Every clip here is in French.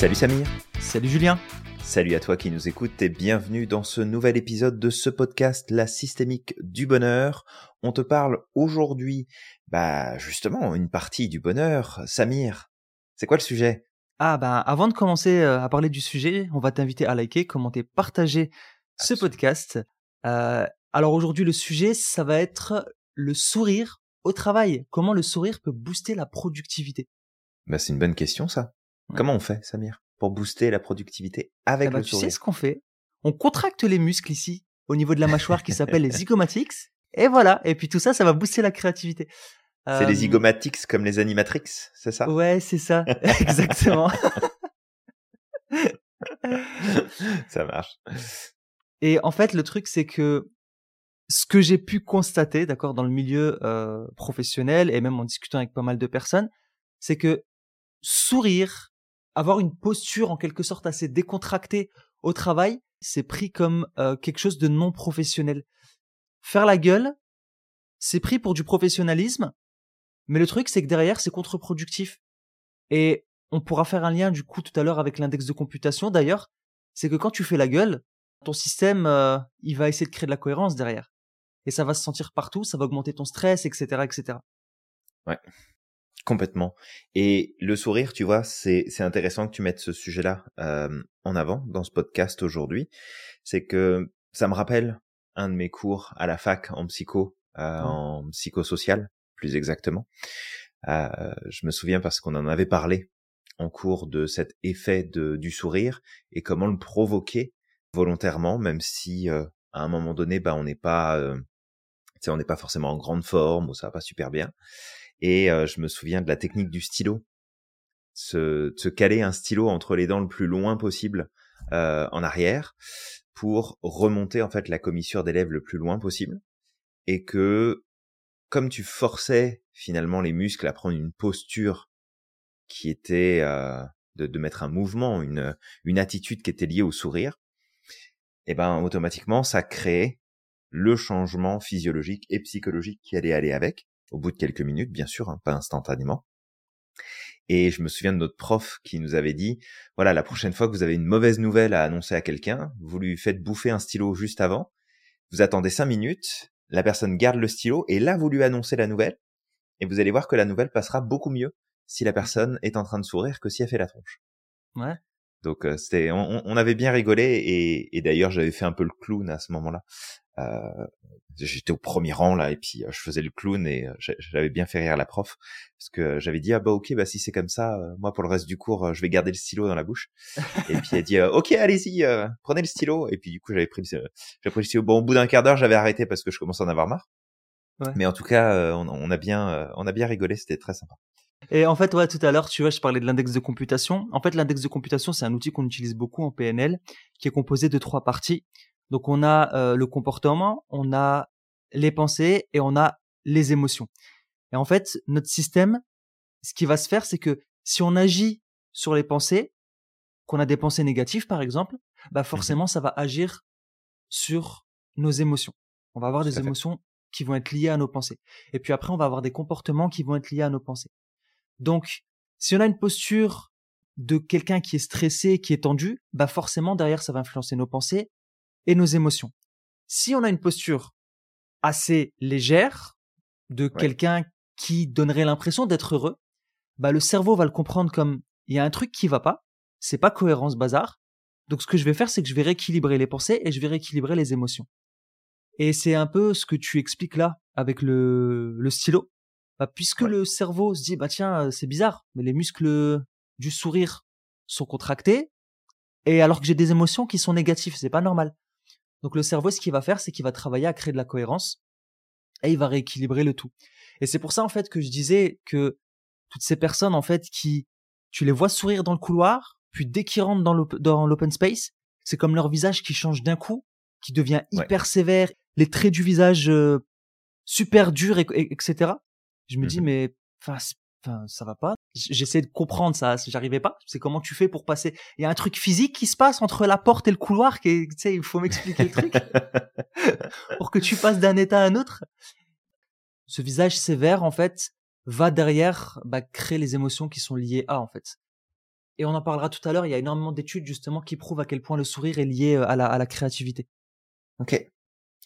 Salut Samir. Salut Julien. Salut à toi qui nous écoutes et bienvenue dans ce nouvel épisode de ce podcast La systémique du bonheur. On te parle aujourd'hui, bah justement, une partie du bonheur. Samir, c'est quoi le sujet? Ah bah avant de commencer euh, à parler du sujet, on va t'inviter à liker, commenter, partager ce podcast. Euh, alors aujourd'hui le sujet, ça va être le sourire au travail. Comment le sourire peut booster la productivité? Bah c'est une bonne question ça. Comment on fait, Samir, pour booster la productivité avec Ah bah, le tu sourire sais ce qu'on fait? On contracte les muscles ici, au niveau de la mâchoire qui s'appelle les zygomatics. Et voilà. Et puis tout ça, ça va booster la créativité. C'est les Euh, zygomatics comme les animatrix, c'est ça? Ouais, c'est ça. Exactement. Ça marche. Et en fait, le truc, c'est que ce que j'ai pu constater, d'accord, dans le milieu euh, professionnel et même en discutant avec pas mal de personnes, c'est que sourire, avoir une posture en quelque sorte assez décontractée au travail, c'est pris comme euh, quelque chose de non professionnel. Faire la gueule, c'est pris pour du professionnalisme, mais le truc, c'est que derrière, c'est contre-productif. Et on pourra faire un lien du coup tout à l'heure avec l'index de computation d'ailleurs, c'est que quand tu fais la gueule, ton système, euh, il va essayer de créer de la cohérence derrière. Et ça va se sentir partout, ça va augmenter ton stress, etc., etc. Complètement. Et le sourire, tu vois, c'est c'est intéressant que tu mettes ce sujet-là euh, en avant dans ce podcast aujourd'hui. C'est que ça me rappelle un de mes cours à la fac en psycho, euh, Mm. en psychosocial, plus exactement. Euh, je me souviens parce qu'on en avait parlé en cours de cet effet de, du sourire et comment le provoquer volontairement, même si euh, à un moment donné, bah, on n'est pas, euh, tu sais, on n'est pas forcément en grande forme ou ça va pas super bien. Et euh, je me souviens de la technique du stylo, se, se caler un stylo entre les dents le plus loin possible euh, en arrière pour remonter en fait la commissure des lèvres le plus loin possible, et que comme tu forçais finalement les muscles à prendre une posture qui était euh, de, mettre un mouvement, une, une attitude qui était liée au sourire, et ben automatiquement ça créait le changement physiologique et psychologique qui allait aller avec au bout de quelques minutes, bien sûr, hein, pas instantanément. Et je me souviens de notre prof qui nous avait dit, voilà, la prochaine fois que vous avez une mauvaise nouvelle à annoncer à quelqu'un, vous lui faites bouffer un stylo juste avant, vous attendez cinq minutes, la personne garde le stylo, et là, vous lui annoncez la nouvelle, et vous allez voir que la nouvelle passera beaucoup mieux si la personne est en train de sourire que si elle fait la tronche. Ouais. Donc euh, c'était, on, on avait bien rigolé et, et d'ailleurs j'avais fait un peu le clown à ce moment-là. Euh, j'étais au premier rang là et puis euh, je faisais le clown et euh, j'a- j'avais bien fait rire la prof parce que j'avais dit ah bah ok bah si c'est comme ça moi pour le reste du cours je vais garder le stylo dans la bouche et puis elle dit ok allez-y prenez le stylo et puis du coup j'avais pris le- pris le stylo bon au bout d'un quart d'heure j'avais arrêté parce que je commençais à en avoir marre Ouais. mais en tout cas on, on a bien on a bien rigolé c'était très sympa Et en fait, ouais, tout à l'heure, tu vois, je parlais de l'index de computation. En fait, l'index de computation, c'est un outil qu'on utilise beaucoup en PNL, qui est composé de trois parties. Donc, on a euh, le comportement, on a les pensées et on a les émotions. Et en fait, notre système, ce qui va se faire, c'est que si on agit sur les pensées, qu'on a des pensées négatives, par exemple, bah forcément, ça va agir sur nos émotions. On va avoir des émotions qui vont être liées à nos pensées. Et puis après, on va avoir des comportements qui vont être liés à nos pensées. Donc, si on a une posture de quelqu'un qui est stressé, qui est tendu, bah forcément derrière ça va influencer nos pensées et nos émotions. Si on a une posture assez légère de quelqu'un qui donnerait l'impression d'être heureux, bah le cerveau va le comprendre comme il y a un truc qui va pas, c'est pas cohérent ce bazar. Donc ce que je vais faire c'est que je vais rééquilibrer les pensées et je vais rééquilibrer les émotions. Et c'est un peu ce que tu expliques là avec le, le stylo. Bah, puisque Ouais. le cerveau se dit bah tiens c'est bizarre mais les muscles du sourire sont contractés et alors que j'ai des émotions qui sont négatives c'est pas normal donc le cerveau ce qu'il va faire c'est qu'il va travailler à créer de la cohérence et il va rééquilibrer le tout et c'est pour ça en fait que je disais que toutes ces personnes en fait qui tu les vois sourire dans le couloir puis dès qu'ils rentrent dans l'op- dans l'open space c'est comme leur visage qui change d'un coup qui devient Ouais. hyper sévère les traits du visage euh, super durs et, et- etc je me dis Mhm. mais enfin ça va pas J- j'essaie de comprendre ça j'arrivais pas c'est comment tu fais pour passer il y a un truc physique qui se passe entre la porte et le couloir qui tu sais il faut m'expliquer le truc pour que tu passes d'un état à un autre ce visage sévère en fait va derrière bah, créer les émotions qui sont liées à en fait Et on en parlera tout à l'heure. Il y a énormément d'études justement qui prouvent à quel point le sourire est lié à la, à la créativité. Ok,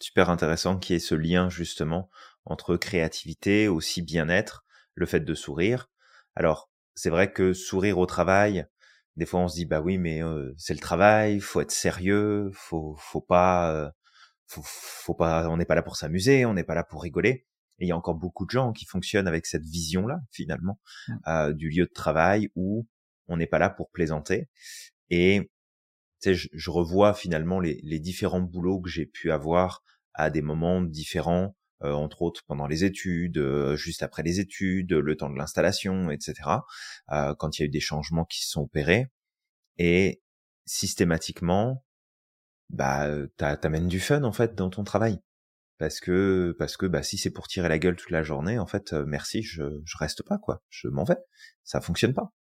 super intéressant qui est ce lien justement entre créativité, aussi bien-être, le fait de sourire. Alors, c'est vrai que sourire au travail, des fois on se dit bah oui mais c'est le travail, faut être sérieux, faut faut pas faut, faut pas on n'est pas là pour s'amuser, on n'est pas là pour rigoler. Et il y a encore beaucoup de gens qui fonctionnent avec cette vision-là, finalement, mmh. du lieu de travail où on n'est pas là pour plaisanter. Et sais, je, revois finalement les, les, différents boulots que j'ai pu avoir à des moments différents, entre autres pendant les études, juste après les études, le temps de l'installation, etc. quand il y a eu des changements qui se sont opérés. Et systématiquement, bah, t'amènes du fun en fait dans ton travail parce que parce que bah si c'est pour tirer la gueule toute la journée en fait euh, merci je je reste pas quoi je m'en vais ça fonctionne pas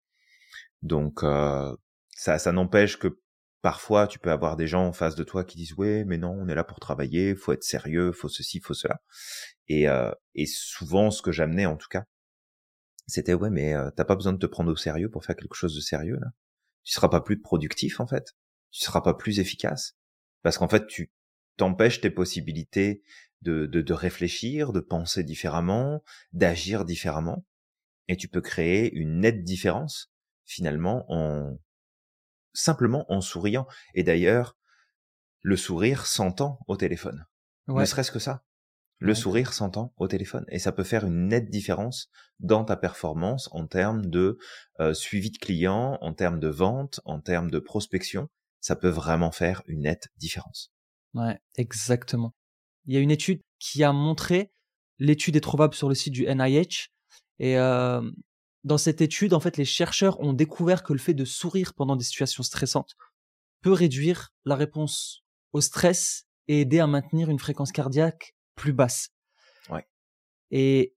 donc euh, ça ça n'empêche que parfois tu peux avoir des gens en face de toi qui disent ouais mais non on est là pour travailler faut être sérieux faut ceci faut cela. Et euh, et souvent ce que j'amenais en tout cas c'était ouais mais euh, t'as pas besoin de te prendre au sérieux pour faire quelque chose de sérieux là. Tu seras pas plus productif en fait. Tu seras pas plus efficace. Parce qu'en fait tu t'empêche tes possibilités de, de, de réfléchir, de penser différemment, d'agir différemment, et tu peux créer une nette différence finalement en simplement en souriant. Et d'ailleurs, le sourire s'entend au téléphone. Ne serait-ce que ça. Le sourire s'entend au téléphone et ça peut faire une nette différence dans ta performance en termes de euh, suivi de clients, en termes de vente, en termes de prospection. Ça peut vraiment faire une nette différence. Ouais, exactement. Il y a une étude qui a montré, l'étude est trouvable sur le site du NIH, et euh, dans cette étude, en fait, les chercheurs ont découvert que le fait de sourire pendant des situations stressantes peut réduire la réponse au stress et aider à maintenir une fréquence cardiaque plus basse. Ouais. Et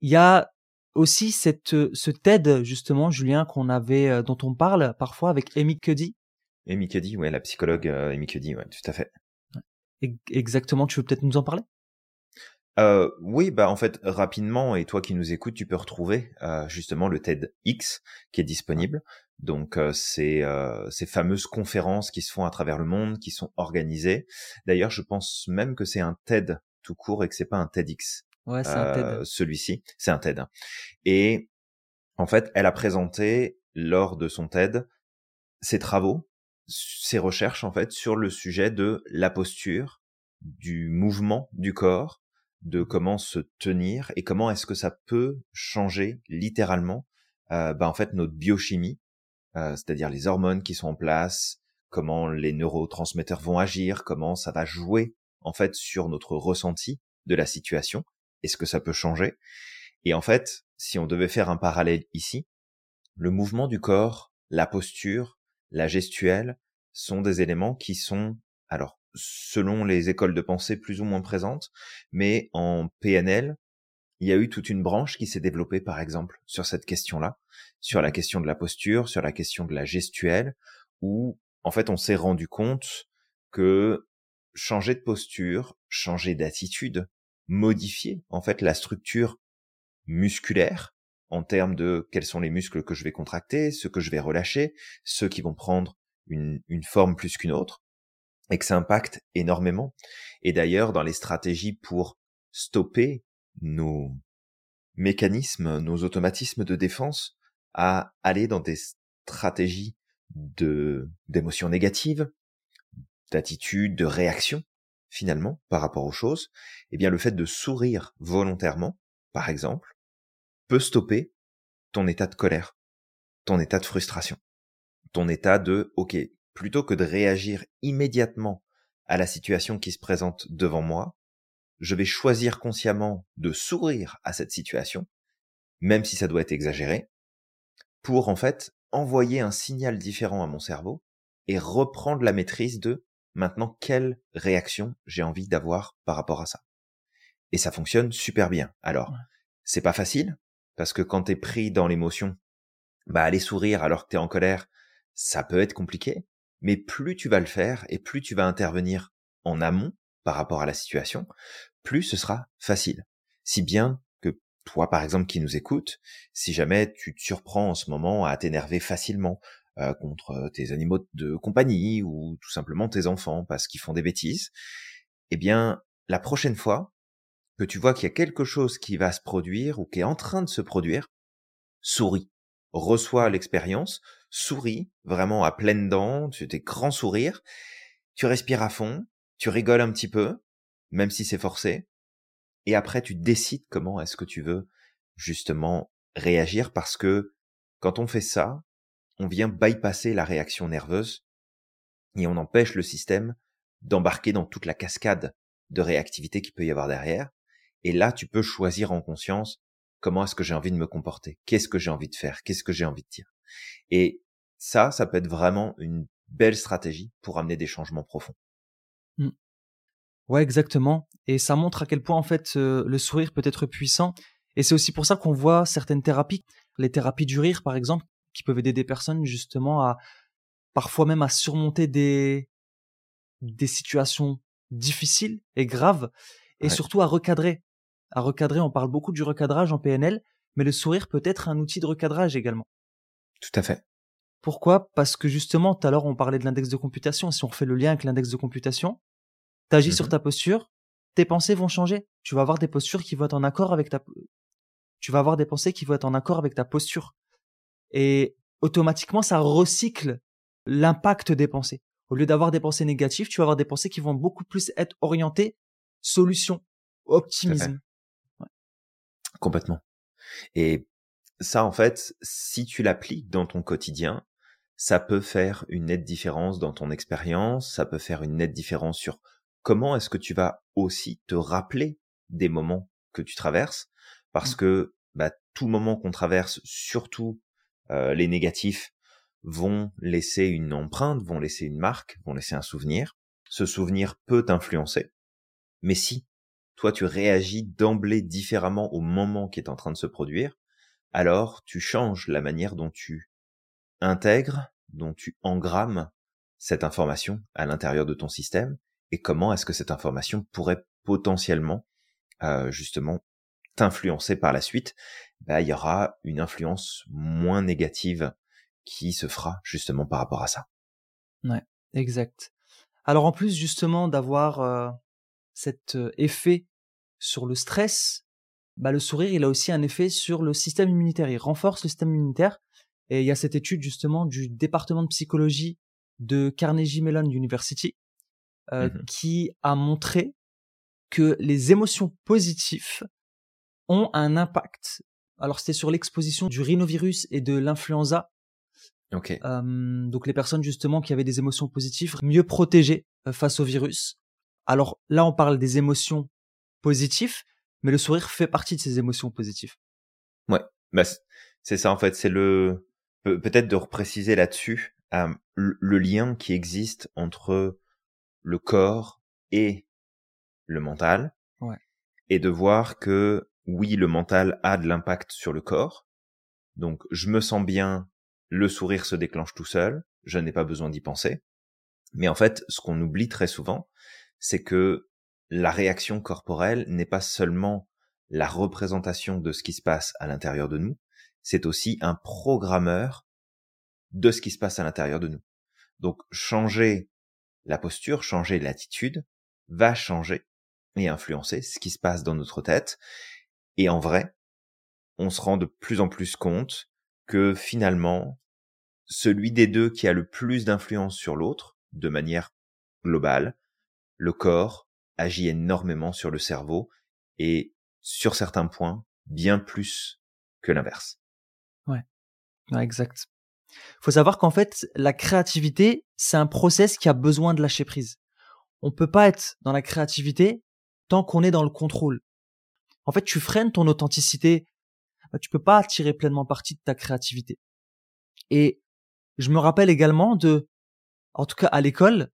il y a aussi cette ce TED justement, Julien, qu'on avait, euh, dont on parle parfois avec Amy Cuddy. Amy Cuddy, ouais, la psychologue euh, Amy Cuddy, ouais, tout à fait. Exactement, tu veux peut-être nous en parler? Euh, oui, bah en fait rapidement et toi qui nous écoutes, tu peux retrouver euh, justement le TEDx qui est disponible. Donc euh, c'est euh, ces fameuses conférences qui se font à travers le monde, qui sont organisées. D'ailleurs, je pense même que c'est un TED tout court et que c'est pas un TEDx. Ouais, c'est un TED. Euh, celui-ci, c'est un TED. Et en fait, elle a présenté lors de son TED ses travaux ses recherches en fait sur le sujet de la posture, du mouvement du corps, de comment se tenir et comment est-ce que ça peut changer littéralement euh, bah, en fait notre biochimie, euh, c'est-à-dire les hormones qui sont en place, comment les neurotransmetteurs vont agir, comment ça va jouer en fait sur notre ressenti de la situation, est-ce que ça peut changer? Et en fait, si on devait faire un parallèle ici, le mouvement du corps, la posture, la gestuelle sont des éléments qui sont, alors, selon les écoles de pensée plus ou moins présentes, mais en PNL, il y a eu toute une branche qui s'est développée, par exemple, sur cette question-là, sur la question de la posture, sur la question de la gestuelle, où, en fait, on s'est rendu compte que changer de posture, changer d'attitude, modifier, en fait, la structure musculaire, en termes de quels sont les muscles que je vais contracter, ceux que je vais relâcher, ceux qui vont prendre une, une forme plus qu'une autre, et que ça impacte énormément. Et d'ailleurs, dans les stratégies pour stopper nos mécanismes, nos automatismes de défense, à aller dans des stratégies de d'émotions négatives, d'attitudes, de réactions, finalement, par rapport aux choses, eh bien, le fait de sourire volontairement, par exemple, peut stopper ton état de colère, ton état de frustration, ton état de OK, plutôt que de réagir immédiatement à la situation qui se présente devant moi, je vais choisir consciemment de sourire à cette situation, même si ça doit être exagéré, pour en fait envoyer un signal différent à mon cerveau et reprendre la maîtrise de maintenant quelle réaction j'ai envie d'avoir par rapport à ça. Et ça fonctionne super bien. Alors, c'est pas facile, parce que quand t'es pris dans l'émotion, bah aller sourire alors que t'es en colère, ça peut être compliqué. Mais plus tu vas le faire et plus tu vas intervenir en amont par rapport à la situation, plus ce sera facile. Si bien que toi, par exemple, qui nous écoutes, si jamais tu te surprends en ce moment à t'énerver facilement, euh, contre tes animaux de compagnie ou tout simplement tes enfants parce qu'ils font des bêtises, eh bien, la prochaine fois que tu vois qu'il y a quelque chose qui va se produire ou qui est en train de se produire, souris, reçois l'expérience, souris vraiment à pleines dents, tu tes grands sourires, tu respires à fond, tu rigoles un petit peu, même si c'est forcé, et après tu décides comment est-ce que tu veux justement réagir parce que quand on fait ça, on vient bypasser la réaction nerveuse et on empêche le système d'embarquer dans toute la cascade de réactivité qu'il peut y avoir derrière. Et là, tu peux choisir en conscience comment est-ce que j'ai envie de me comporter, qu'est-ce que j'ai envie de faire, qu'est-ce que j'ai envie de dire. Et ça, ça peut être vraiment une belle stratégie pour amener des changements profonds. Mmh. Ouais, exactement. Et ça montre à quel point en fait euh, le sourire peut être puissant. Et c'est aussi pour ça qu'on voit certaines thérapies, les thérapies du rire par exemple, qui peuvent aider des personnes justement à parfois même à surmonter des des situations difficiles et graves et surtout à recadrer. À recadrer, on parle beaucoup du recadrage en PNL, mais le sourire peut être un outil de recadrage également. Tout à fait. Pourquoi? Parce que justement, tout à l'heure, on parlait de l'index de computation. Si on fait le lien avec l'index de computation, tu agis sur mmh ta posture, tes pensées vont changer. Tu vas avoir des postures qui vont être en accord avec ta, tu vas avoir des pensées qui vont être en accord avec ta posture. Et automatiquement, ça recycle l'impact des pensées. Au lieu d'avoir des pensées négatives, tu vas avoir des pensées qui vont beaucoup plus être orientées solution, optimisme. Complètement. Et ça, en fait, si tu l'appliques dans ton quotidien, ça peut faire une nette différence dans ton expérience, ça peut faire une nette différence sur comment est-ce que tu vas aussi te rappeler des moments que tu traverses, parce mmh. que bah, tout moment qu'on traverse, surtout euh, les négatifs, vont laisser une empreinte, vont laisser une marque, vont laisser un souvenir. Ce souvenir peut t'influencer. Mais si toi tu réagis d'emblée différemment au moment qui est en train de se produire, alors tu changes la manière dont tu intègres, dont tu engrammes cette information à l'intérieur de ton système et comment est-ce que cette information pourrait potentiellement euh, justement t'influencer par la suite, bah, il y aura une influence moins négative qui se fera justement par rapport à ça. Ouais, exact. Alors en plus justement d'avoir euh, cet euh, effet sur le stress, bah, le sourire, il a aussi un effet sur le système immunitaire. Il renforce le système immunitaire. Et il y a cette étude justement du département de psychologie de Carnegie Mellon University euh, mmh qui a montré que les émotions positives ont un impact. Alors c'était sur l'exposition du rhinovirus et de l'influenza. Okay. Euh, donc les personnes justement qui avaient des émotions positives mieux protégées euh, face au virus. Alors là on parle des émotions positives, mais le sourire fait partie de ces émotions positives. Ouais, bah, c'est ça en fait, c'est le peut-être de repréciser là-dessus euh, le lien qui existe entre le corps et le mental. Ouais. Et de voir que oui, le mental a de l'impact sur le corps. Donc, je me sens bien, le sourire se déclenche tout seul, je n'ai pas besoin d'y penser. Mais en fait, ce qu'on oublie très souvent, c'est que la réaction corporelle n'est pas seulement la représentation de ce qui se passe à l'intérieur de nous, c'est aussi un programmeur de ce qui se passe à l'intérieur de nous. Donc, changer la posture, changer l'attitude, va changer et influencer ce qui se passe dans notre tête. Et en vrai, on se rend de plus en plus compte que finalement, celui des deux qui a le plus d'influence sur l'autre, de manière globale, le corps agit énormément sur le cerveau et sur certains points, bien plus que l'inverse. Ouais, ouais exact. Faut savoir qu'en fait, la créativité, c'est un process qui a besoin de lâcher prise. On peut pas être dans la créativité tant qu'on est dans le contrôle en fait, tu freines ton authenticité. Bah, tu peux pas tirer pleinement parti de ta créativité. Et je me rappelle également de, en tout cas à l'école,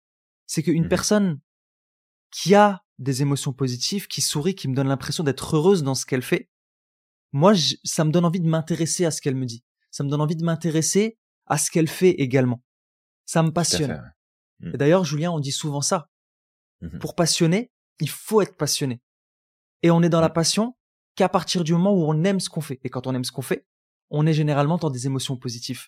c'est qu'une mmh personne qui a des émotions positives, qui sourit, qui me donne l'impression d'être heureuse dans ce qu'elle fait, moi, ça me donne envie de m'intéresser à ce qu'elle me dit. Ça me donne envie de m'intéresser à ce qu'elle fait également. Ça me passionne. Mmh. Et d'ailleurs, Julien, on dit souvent ça. Mmh Pour passionner, il faut être passionné. Et on est dans la passion qu'à partir du moment où on aime ce qu'on fait. Et quand on aime ce qu'on fait, on est généralement dans des émotions positives.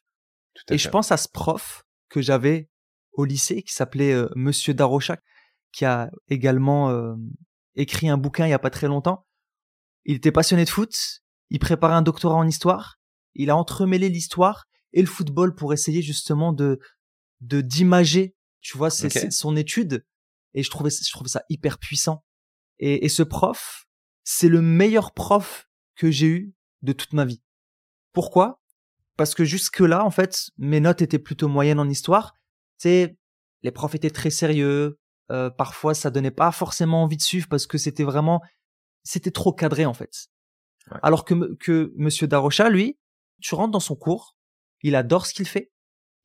et je pense à ce prof que j'avais au lycée qui s'appelait euh, Monsieur Darochak, qui a également euh, écrit un bouquin il y a pas très longtemps. Il était passionné de foot, il préparait un doctorat en histoire, il a entremêlé l'histoire et le football pour essayer justement de de d'imager, tu vois, c'est son étude et je trouvais je trouvais ça hyper puissant. Et, et ce prof, c'est le meilleur prof que j'ai eu de toute ma vie. Pourquoi? Parce que jusque là, en fait, mes notes étaient plutôt moyennes en histoire. C'est les profs étaient très sérieux. Euh, parfois, ça donnait pas forcément envie de suivre parce que c'était vraiment, c'était trop cadré en fait. Alors que que Monsieur Darocha, lui, tu rentres dans son cours, il adore ce qu'il fait,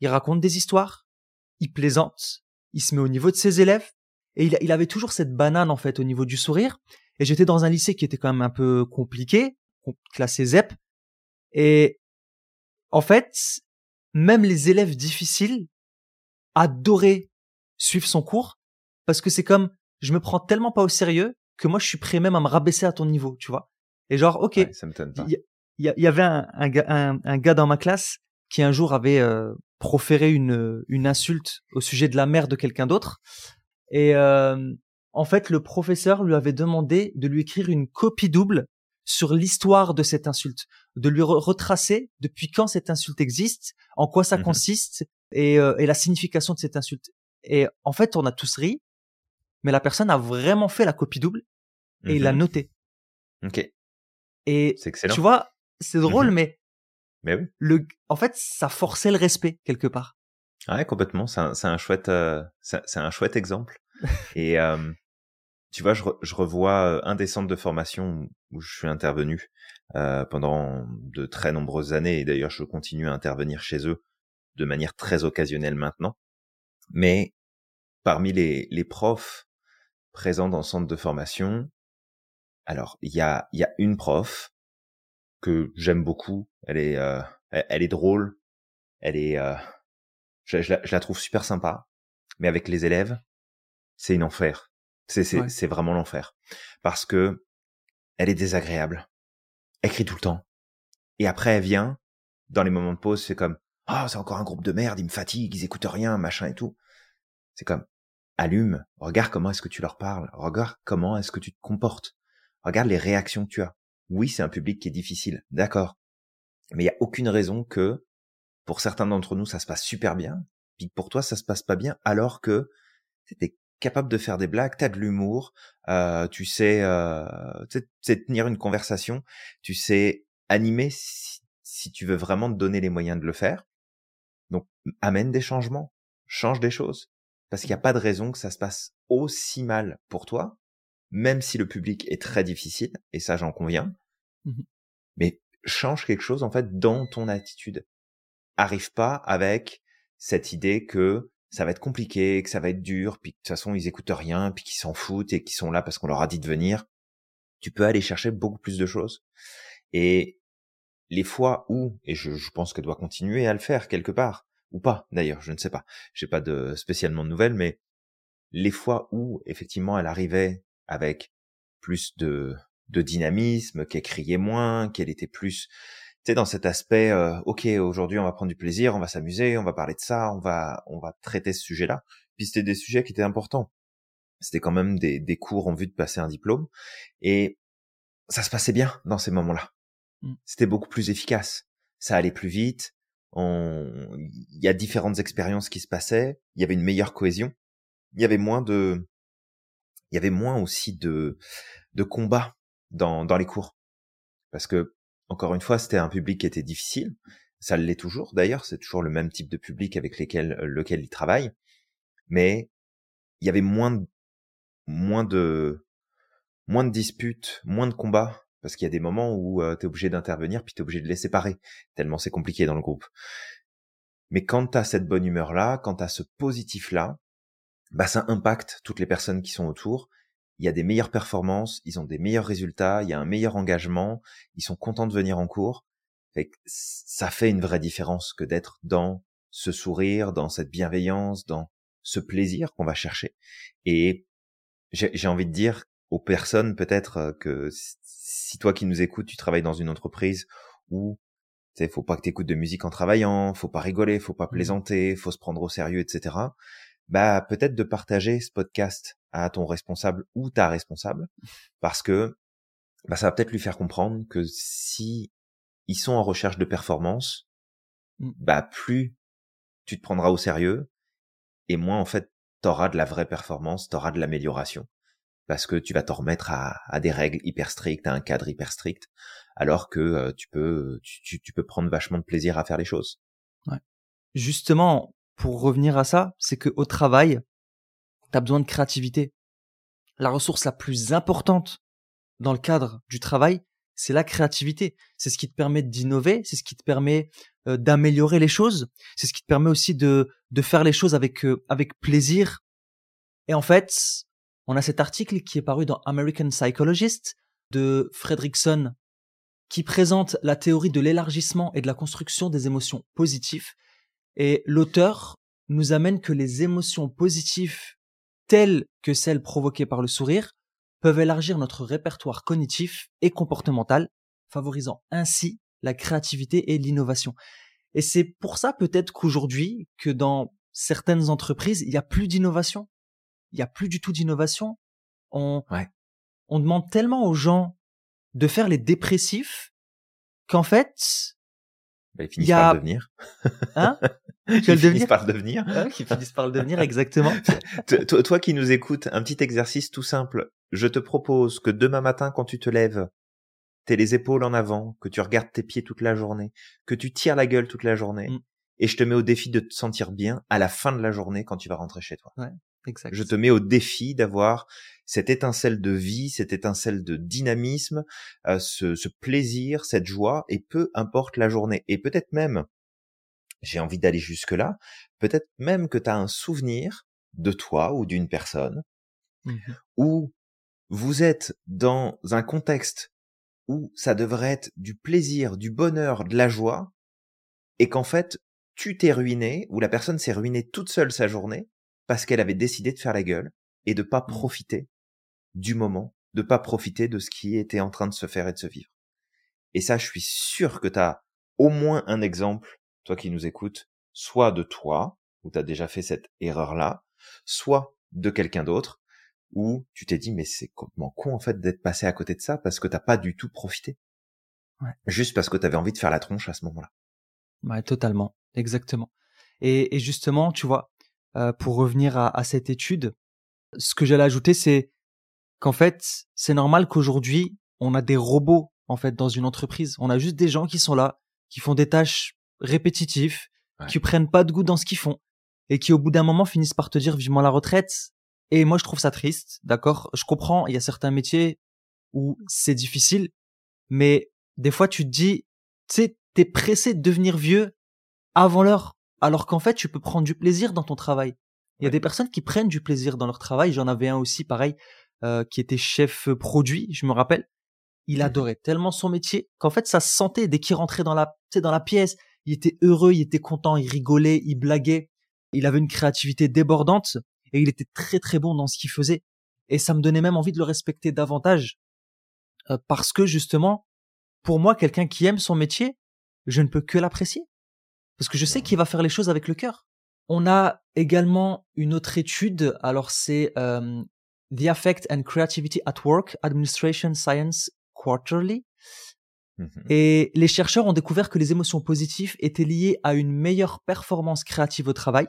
il raconte des histoires, il plaisante, il se met au niveau de ses élèves et il, il avait toujours cette banane en fait au niveau du sourire. Et j'étais dans un lycée qui était quand même un peu compliqué, classé ZEP, et en fait, même les élèves difficiles adoraient suivre son cours parce que c'est comme je me prends tellement pas au sérieux que moi je suis prêt même à me rabaisser à ton niveau, tu vois. Et genre, ok, il y, avait un, un, un, gars dans ma classe qui un jour avait euh, proféré une, une insulte au sujet de la mère de quelqu'un d'autre. Et euh, en fait, le professeur lui avait demandé de lui écrire une copie double sur l'histoire de cette insulte, de lui retracer depuis quand cette insulte existe, en quoi ça mmh consiste et, euh, et, la signification de cette insulte. Et en fait, on a tous ri, mais la personne a vraiment fait la copie double et il l'a mmh noté. Ok. Et c'est excellent. tu vois, c'est drôle, mmh mais mais oui. le, en fait, ça forçait le respect quelque part. Ouais, complètement. C'est un, un, chouette, euh, c'est un chouette exemple. et euh, tu vois, je, je, revois euh, un des centres de formation où je suis intervenu euh, pendant de très nombreuses années, et d'ailleurs je continue à intervenir chez eux de manière très occasionnelle maintenant. Mais parmi les, les profs présents dans le centre de formation, alors il y a, y a une prof que j'aime beaucoup, elle est, euh, elle, est drôle, elle est, euh, je, je, la, je la trouve super sympa, mais avec les élèves, c'est une enfer. C'est c'est c'est vraiment l'enfer. Parce que elle est désagréable. Elle crie tout le temps. Et après elle vient dans les moments de pause, c'est comme "Ah, oh, c'est encore un groupe de merde, ils me fatiguent, ils écoutent rien, machin et tout." C'est comme "Allume, regarde comment est-ce que tu leur parles, regarde comment est-ce que tu te comportes. Regarde les réactions que tu as." Oui, c'est un public qui est difficile, d'accord. Mais il y a aucune raison que pour certains d'entre nous ça se passe super bien, puis pour toi ça se passe pas bien alors que c'était capable de faire des blagues, t'as de l'humour, euh, tu sais, euh, tu sais, tenir une conversation, tu sais animer si, si, tu veux vraiment te donner les moyens de le faire. Donc amène des changements, change des choses, parce qu'il n'y a pas de raison que ça se passe aussi mal pour toi, même si le public est très difficile, et ça j'en conviens. Mmh Mais change quelque chose en fait dans ton attitude. Arrive pas avec cette idée que ça va être compliqué, que ça va être dur, puis de toute façon ils écoutent rien, puis qu'ils s'en foutent et qu'ils sont là parce qu'on leur a dit de venir. Tu peux aller chercher beaucoup plus de choses. Et les fois où, et je, pense que doit continuer à le faire quelque part, ou pas d'ailleurs, je ne sais pas, j'ai pas de spécialement de nouvelles, mais les fois où effectivement elle arrivait avec plus de, de dynamisme, qu'elle criait moins, qu'elle était plus sais, dans cet aspect, euh, ok, aujourd'hui on va prendre du plaisir, on va s'amuser, on va parler de ça, on va, on va traiter ce sujet-là. Puis c'était des sujets qui étaient importants. C'était quand même des, des cours en vue de passer un diplôme, et ça se passait bien dans ces moments-là. Mmh. C'était beaucoup plus efficace. Ça allait plus vite. Il y a différentes expériences qui se passaient. Il y avait une meilleure cohésion. Il y avait moins de, il y avait moins aussi de, de combats dans, dans les cours. Parce que encore une fois, c'était un public qui était difficile. Ça l'est toujours d'ailleurs, c'est toujours le même type de public avec lesquels, euh, lequel il travaille. Mais il y avait moins de, moins de, moins de disputes, moins de combats, parce qu'il y a des moments où euh, tu es obligé d'intervenir, puis tu es obligé de les séparer, tellement c'est compliqué dans le groupe. Mais quand tu cette bonne humeur-là, quand tu ce positif-là, bah ça impacte toutes les personnes qui sont autour, il y a des meilleures performances, ils ont des meilleurs résultats, il y a un meilleur engagement, ils sont contents de venir en cours. ça fait une vraie différence que d'être dans ce sourire, dans cette bienveillance, dans ce plaisir qu'on va chercher. Et j'ai envie de dire aux personnes peut-être euh, que si toi qui nous écoutes, tu travailles dans une entreprise où Tu sais, faut pas que t'écoutes de musique en travaillant, faut pas rigoler, faut pas Mmh. plaisanter, faut se prendre au sérieux, etc. Bah, peut-être de partager ce podcast à ton responsable ou ta responsable, parce que bah, ça va peut-être lui faire comprendre que si ils sont en recherche de performance, Mmh. bah plus tu te prendras au sérieux et moins en fait t'auras de la vraie performance, t'auras de l'amélioration parce que tu vas t'en remettre à, à des règles hyper strictes, à un cadre hyper strict, alors que euh, tu peux tu, tu- tu peux prendre vachement de plaisir à faire les choses. Justement, pour revenir à ça, c'est que au travail, tu as besoin de créativité. La ressource la plus importante dans le cadre du travail, c'est la créativité. C'est ce qui te permet d'innover, c'est ce qui te permet euh, d'améliorer les choses, c'est ce qui te permet aussi de, de faire les choses avec, euh, avec plaisir. Et en fait, on a cet article qui est paru dans American Psychologist de Fredrickson qui présente la théorie de l'élargissement et de la construction des émotions positives. Et l'auteur nous amène que les émotions positives telles que celles provoquées par le sourire peuvent élargir notre répertoire cognitif et comportemental, favorisant ainsi la créativité et l'innovation. Et c'est pour ça peut-être qu'aujourd'hui, que dans certaines entreprises, il n'y a plus d'innovation. Il n'y a plus du tout d'innovation. On, Ouais. on demande tellement aux gens de faire les dépressifs qu'en fait, Bah, ils finissent Il y a- par le devenir. hein, Ils finissent devenir. par le devenir. Ouais, qui finissent par le devenir exactement. Toi qui nous écoutes, un petit exercice tout simple. Je te propose que demain matin, quand tu te lèves, t'aies les épaules en avant, que tu regardes tes pieds toute la journée, que tu tires la gueule toute la journée, Mm. et je te mets au défi de te sentir bien à la fin de la journée quand tu vas rentrer chez toi. Exact. Je te mets au défi d'avoir cette étincelle de vie, cette étincelle de dynamisme, euh, ce, ce plaisir, cette joie, et peu importe la journée. Et peut-être même, j'ai envie d'aller jusque-là, peut-être même que tu as un souvenir de toi ou d'une personne Mhm. où vous êtes dans un contexte où ça devrait être du plaisir, du bonheur, de la joie, et qu'en fait, tu t'es ruiné, ou la personne s'est ruinée toute seule sa journée, parce qu'elle avait décidé de faire la gueule, et de pas Mhm. profiter du moment, de pas profiter de ce qui était en train de se faire et de se vivre. Et ça, je suis sûr que tu as au moins un exemple, toi qui nous écoutes, soit de toi, où tu as déjà fait cette erreur-là, soit de quelqu'un d'autre, où tu t'es dit, mais c'est complètement con en fait d'être passé à côté de ça parce que t'as pas du tout profité. Ouais. Juste parce que tu avais envie de faire la tronche à ce moment-là. Ouais, totalement, exactement. Et, et justement, tu vois, euh, pour revenir à, à cette étude, ce que j'allais ajouter, c'est qu'en fait, c'est normal qu'aujourd'hui, on a des robots en fait dans une entreprise. On a juste des gens qui sont là, qui font des tâches répétitives, Ouais. qui prennent pas de goût dans ce qu'ils font et qui au bout d'un moment finissent par te dire vivement la retraite. Et moi, je trouve ça triste, d'accord? Je comprends, il y a certains métiers où c'est difficile, mais des fois, tu te dis, tu sais, t'es pressé de devenir vieux avant l'heure, alors qu'en fait, tu peux prendre du plaisir dans ton travail. Il y a Ouais. des personnes qui prennent du plaisir dans leur travail. J'en avais un aussi, pareil, euh, qui était chef produit, je me rappelle. Il Mhm. adorait tellement son métier qu'en fait, ça se sentait dès qu'il rentrait dans la, dans la pièce. Il était heureux, il était content, il rigolait, il blaguait. Il avait une créativité débordante et il était très très bon dans ce qu'il faisait. Et ça me donnait même envie de le respecter davantage euh, parce que justement, pour moi, quelqu'un qui aime son métier, je ne peux que l'apprécier parce que je sais qu'il va faire les choses avec le cœur. On a également une autre étude, alors c'est euh, The Affect and Creativity at Work Administration Science Quarterly. Mhm. Et les chercheurs ont découvert que les émotions positives étaient liées à une meilleure performance créative au travail.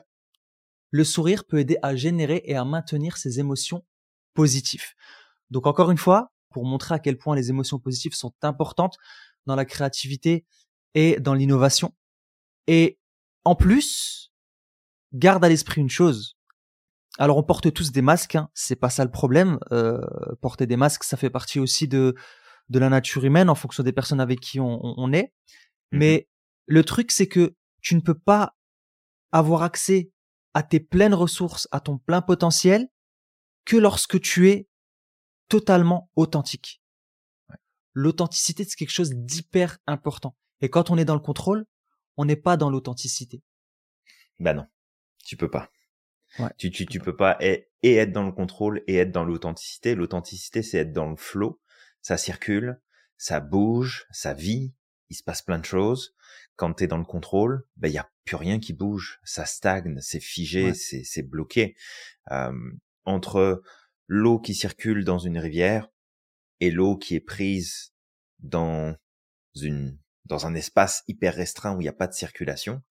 Le sourire peut aider à générer et à maintenir ces émotions positives. Donc encore une fois, pour montrer à quel point les émotions positives sont importantes dans la créativité et dans l'innovation. Et en plus, garde à l'esprit une chose. Alors on porte tous des masques, hein, c'est pas ça le problème. Euh, porter des masques, ça fait partie aussi de de la nature humaine en fonction des personnes avec qui on, est. Mhm. Mais le truc, c'est que tu ne peux pas avoir accès à tes pleines ressources, à ton plein potentiel, que lorsque tu es totalement authentique. L'authenticité, c'est quelque chose d'hyper important. Et quand on est dans le contrôle, on n'est pas dans l'authenticité. Bah non, tu peux pas. Ouais, tu, tu, tu peux pas et, et être dans le contrôle et être dans l'authenticité. L'authenticité, c'est être dans le flow. Ça circule, ça bouge, ça vit. il se passe plein de choses. Quand tu es dans le contrôle, ben il y a plus rien qui bouge, ça stagne, c'est figé, c'est c'est bloqué. Euh, entre l'eau qui circule dans une rivière et l'eau qui est prise dans une dans un espace hyper restreint où il n'y a pas de circulation,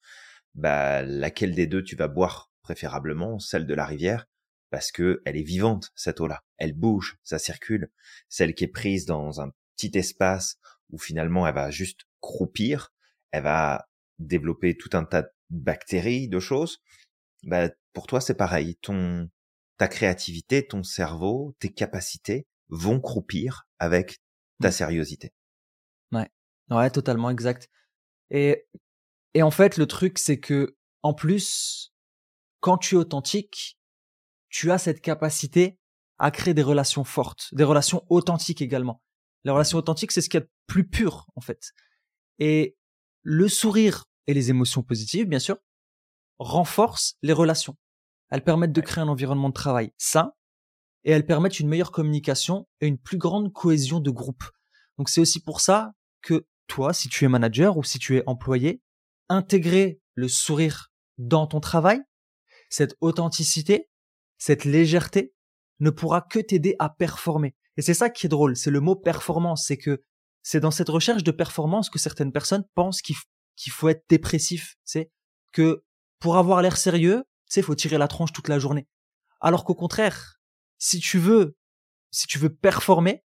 bah laquelle des deux tu vas boire préférablement, celle de la rivière, parce que elle est vivante cette eau-là, elle bouge, ça circule. Celle qui est prise dans un petit espace où finalement elle va juste croupir, elle va développer tout un tas de bactéries, de choses. Bah pour toi c'est pareil, ton ta créativité, ton cerveau, tes capacités vont croupir avec ta mmh. sérieuxité. Ouais, ouais, totalement exact. Et et en fait, le truc, c'est que, en plus, quand tu es authentique, tu as cette capacité à créer des relations fortes, des relations authentiques également. Les relations authentiques, c'est ce qui est plus pur, en fait. Et le sourire et les émotions positives, bien sûr, renforcent les relations. Elles permettent de créer un environnement de travail sain et elles permettent une meilleure communication et une plus grande cohésion de groupe. Donc c'est aussi pour ça que toi, si tu es manager ou si tu es employé, intégrer le sourire dans ton travail, cette authenticité, cette légèreté ne pourra que t'aider à performer. Et c'est ça qui est drôle, c'est le mot performance, c'est que c'est dans cette recherche de performance que certaines personnes pensent qu'il faut être dépressif, c'est que pour avoir l'air sérieux, c'est faut tirer la tronche toute la journée. Alors qu'au contraire, si tu veux, si tu veux performer,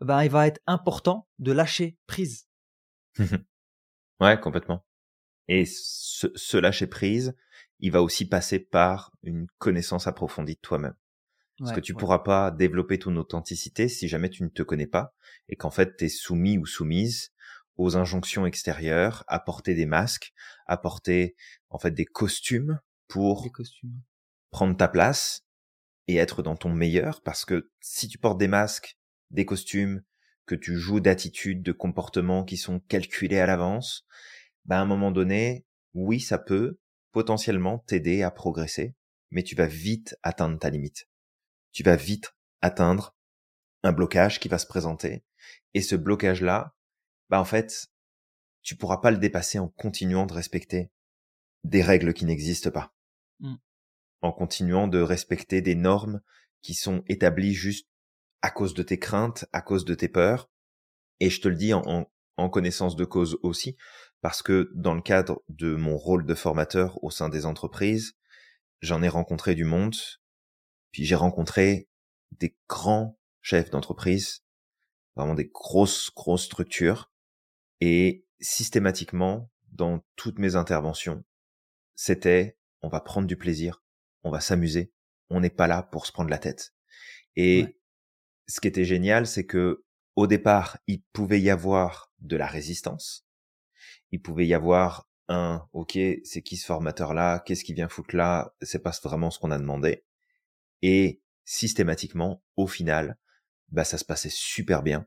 ben il va être important de lâcher prise. Ouais, complètement. Et ce, lâcher prise, il va aussi passer par une connaissance approfondie de toi-même. Parce que tu pourras pas développer ton authenticité si jamais tu ne te connais pas et qu'en fait tu es soumis ou soumise aux injonctions extérieures, à porter des masques, à porter en fait des costumes pour prendre ta place et être dans ton meilleur parce que si tu portes des masques, des costumes, que tu joues d'attitudes, de comportements qui sont calculés à l'avance, bah, à un moment donné, oui, ça peut potentiellement t'aider à progresser, mais tu vas vite atteindre ta limite. Tu vas vite atteindre un blocage qui va se présenter. Et ce blocage-là, bah, en fait, tu pourras pas le dépasser en continuant de respecter des règles qui n'existent pas. Mmh. En continuant de respecter des normes qui sont établies juste à cause de tes craintes, à cause de tes peurs. Et je te le dis en, connaissance de cause aussi, parce que dans le cadre de mon rôle de formateur au sein des entreprises, j'en ai rencontré du monde, puis j'ai rencontré des grands chefs d'entreprise, vraiment des grosses, grosses structures, et systématiquement, dans toutes mes interventions, c'était on va prendre du plaisir, on va s'amuser, on n'est pas là pour se prendre la tête. Et ce qui était génial, c'est que au départ, il pouvait y avoir de la résistance, il pouvait y avoir un OK, c'est qui ce formateur là Qu'est-ce qui vient foutre là? C'est pas vraiment ce qu'on a demandé. Et systématiquement, au final, bah ça se passait super bien.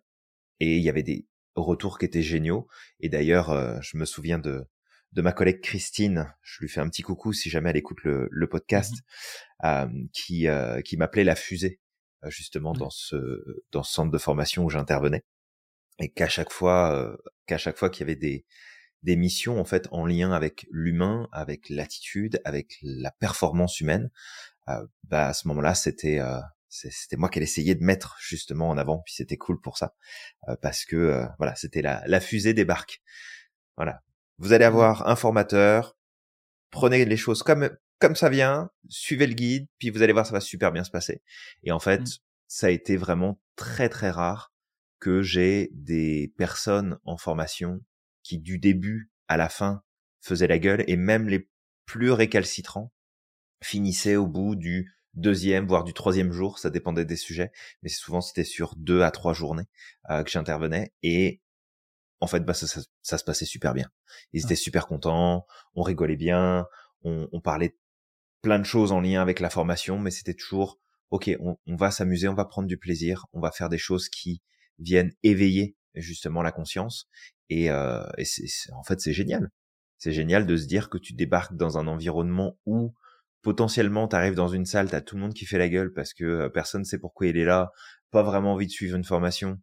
Et il y avait des retours qui étaient géniaux. Et d'ailleurs, euh, je me souviens de de ma collègue Christine, je lui fais un petit coucou si jamais elle écoute le, le podcast, mmh euh, qui euh, qui m'appelait la fusée justement mmh. dans ce dans ce centre de formation où j'intervenais et qu'à chaque fois qu'à chaque fois qu'il y avait des des missions en fait en lien avec l'humain, avec l'attitude, avec la performance humaine, euh, bah à ce moment-là c'était euh, c'était moi qu'elle essayait de mettre justement en avant, puis c'était cool pour ça euh, parce que euh, voilà c'était la, la fusée débarque. Voilà, vous allez avoir un formateur, prenez les choses comme comme ça vient, suivez le guide, puis vous allez voir ça va super bien se passer. Et en fait, mmh. ça a été vraiment très très rare que j'ai des personnes en formation qui du début à la fin faisaient la gueule et même les plus récalcitrants finissaient au bout du deuxième voire du troisième jour, ça dépendait des sujets, mais souvent c'était sur deux à trois journées euh, que j'intervenais et en fait bah ça, ça, se passait super bien. Ils étaient super contents, on rigolait bien, on, on, parlait plein de choses en lien avec la formation, mais c'était toujours ok, on, va s'amuser, on va prendre du plaisir, on va faire des choses qui viennent éveiller justement la conscience et, euh, et en fait, c'est génial. C'est génial de se dire que tu débarques dans un environnement où potentiellement tu arrives dans une salle, t'as tout le monde qui fait la gueule parce que euh, personne sait pourquoi il est là, pas vraiment envie de suivre une formation.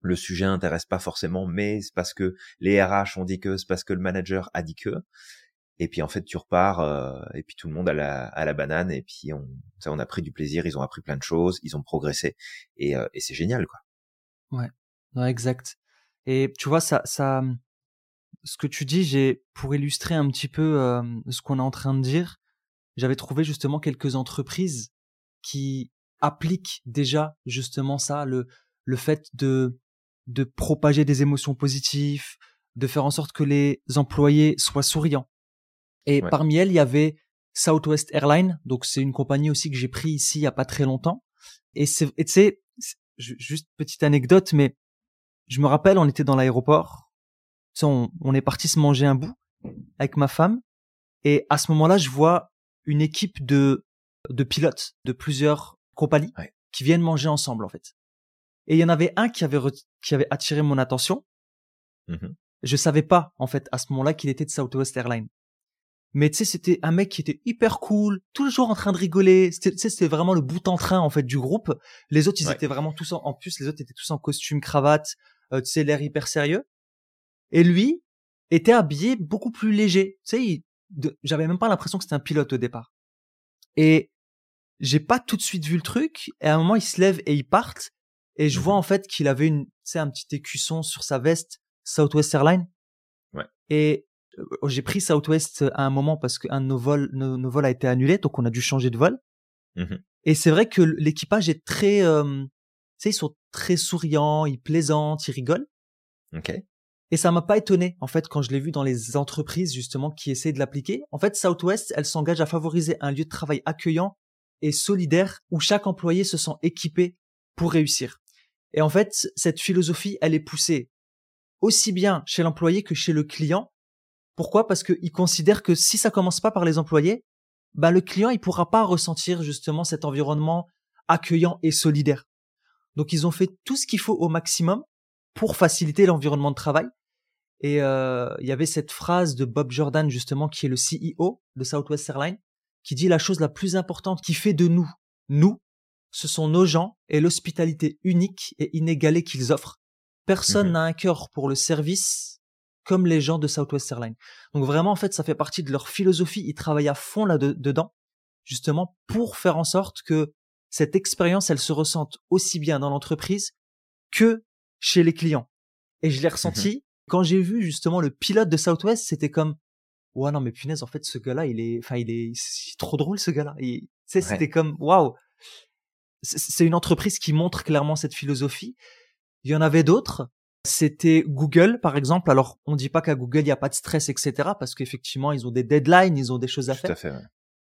le sujet intéresse pas forcément, mais c'est parce que les RH ont dit que, c'est parce que le manager a dit que. Et puis en fait, tu repars euh, et puis tout le monde à la, à la banane et puis on, ça, on a pris du plaisir, ils ont appris plein de choses, ils ont progressé et, euh, et c'est génial quoi. Ouais, ouais, exact. Et tu vois ça, ça, ce que tu dis, j'ai pour illustrer un petit peu euh, ce qu'on est en train de dire, j'avais trouvé justement quelques entreprises qui appliquent déjà justement ça, le le fait de de propager des émotions positives, de faire en sorte que les employés soient souriants. Et parmi elles, il y avait Southwest Airlines, donc c'est une compagnie aussi que j'ai pris ici il y a pas très longtemps. Et c'est, tu sais, juste petite anecdote, mais je me rappelle, on était dans l'aéroport, on, on est parti se manger un bout avec ma femme, et à ce moment-là, je vois une équipe de de pilotes de plusieurs compagnies qui viennent manger ensemble en fait. Et il y en avait un qui avait qui avait attiré mon attention. Mmh je savais pas en fait à ce moment-là qu'il était de Southwest Airlines. Mais tu sais, c'était un mec qui était hyper cool, toujours en train de rigoler. C'était, c'était vraiment le bout en train en fait du groupe. Les autres, ils étaient vraiment tous en, en plus, les autres étaient tous en costume, cravate, euh, tu sais, l'air hyper sérieux. Et lui était habillé beaucoup plus léger. Tu sais, j'avais même pas l'impression que c'était un pilote au départ. Et j'ai pas tout de suite vu le truc. Et à un moment, il se lève et il part. Et je vois mmh en fait qu'il avait une, tu sais, un petit écusson sur sa veste Southwest Airlines. Ouais. Et j'ai pris Southwest à un moment parce qu'un de nos vols, nos, vols a été annulé, donc on a dû changer de vol. Mmh et c'est vrai que l'équipage est très, euh, tu sais, ils sont très souriants, ils plaisantent, ils rigolent. Ok. Et ça m'a pas étonné, en fait, quand je l'ai vu dans les entreprises, justement, qui essaient de l'appliquer. En fait, Southwest, elle s'engage à favoriser un lieu de travail accueillant et solidaire où chaque employé se sent équipé pour réussir. Et en fait, cette philosophie, elle est poussée aussi bien chez l'employé que chez le client. Pourquoi? Parce qu'il considère que si ça commence pas par les employés, bah le client il pourra pas ressentir justement cet environnement accueillant et solidaire. Donc ils ont fait tout ce qu'il faut au maximum pour faciliter l'environnement de travail. Et euh, il y avait cette phrase de Bob Jordan justement qui est le CEO de Southwest Airlines qui dit la chose la plus importante qui fait de nous nous ce sont nos gens et l'hospitalité unique et inégalée qu'ils offrent. Personne mhm. n'a un cœur pour le service comme les gens de Southwest Airlines. Donc vraiment, en fait, ça fait partie de leur philosophie. Ils travaillent à fond là-dedans, justement, pour faire en sorte que cette expérience, elle se ressente aussi bien dans l'entreprise que chez les clients. Et je l'ai mhm. ressenti quand j'ai vu justement le pilote de Southwest, c'était comme, ouais, non, mais punaise, en fait, ce gars-là, il est, enfin, il est, trop drôle, ce gars-là. Tu sais, c'était comme, waouh, c'est une entreprise qui montre clairement cette philosophie. Il y en avait d'autres. C'était Google, par exemple. Alors, on dit pas qu'à Google, il n'y a pas de stress, etc. Parce qu'effectivement, ils ont des deadlines, ils ont des choses à faire.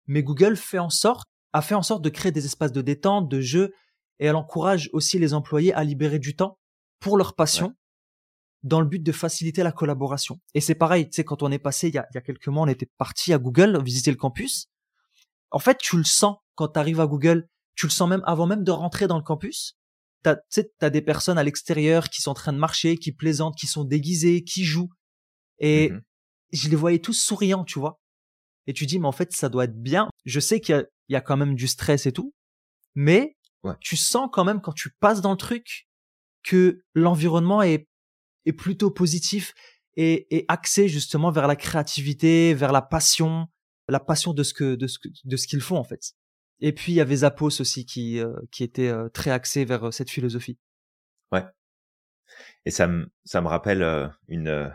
Mais Google fait en sorte, a fait en sorte de créer des espaces de détente, de jeu, et elle encourage aussi les employés à libérer du temps pour leur passion, dans le but de faciliter la collaboration. Et c'est pareil, tu sais, quand on est passé, il y a, il y a quelques mois, on était parti à Google, visiter le campus. En fait, tu le sens quand tu arrives à Google tu le sens même avant même de rentrer dans le campus. T'as, as des personnes à l'extérieur qui sont en train de marcher, qui plaisantent, qui sont déguisées, qui jouent. Et mmh je les voyais tous souriants, tu vois. Et tu dis, mais en fait, ça doit être bien. Je sais qu'il y a, quand même du stress et tout. Mais tu sens quand même quand tu passes dans le truc que l'environnement est, est plutôt positif et, et axé justement vers la créativité, vers la passion, la passion de ce que, de ce que, de ce qu'ils font, en fait. Et puis il y avait Zappos aussi qui euh, qui était euh, très axé vers euh, cette philosophie. Ouais. Et ça me ça me rappelle une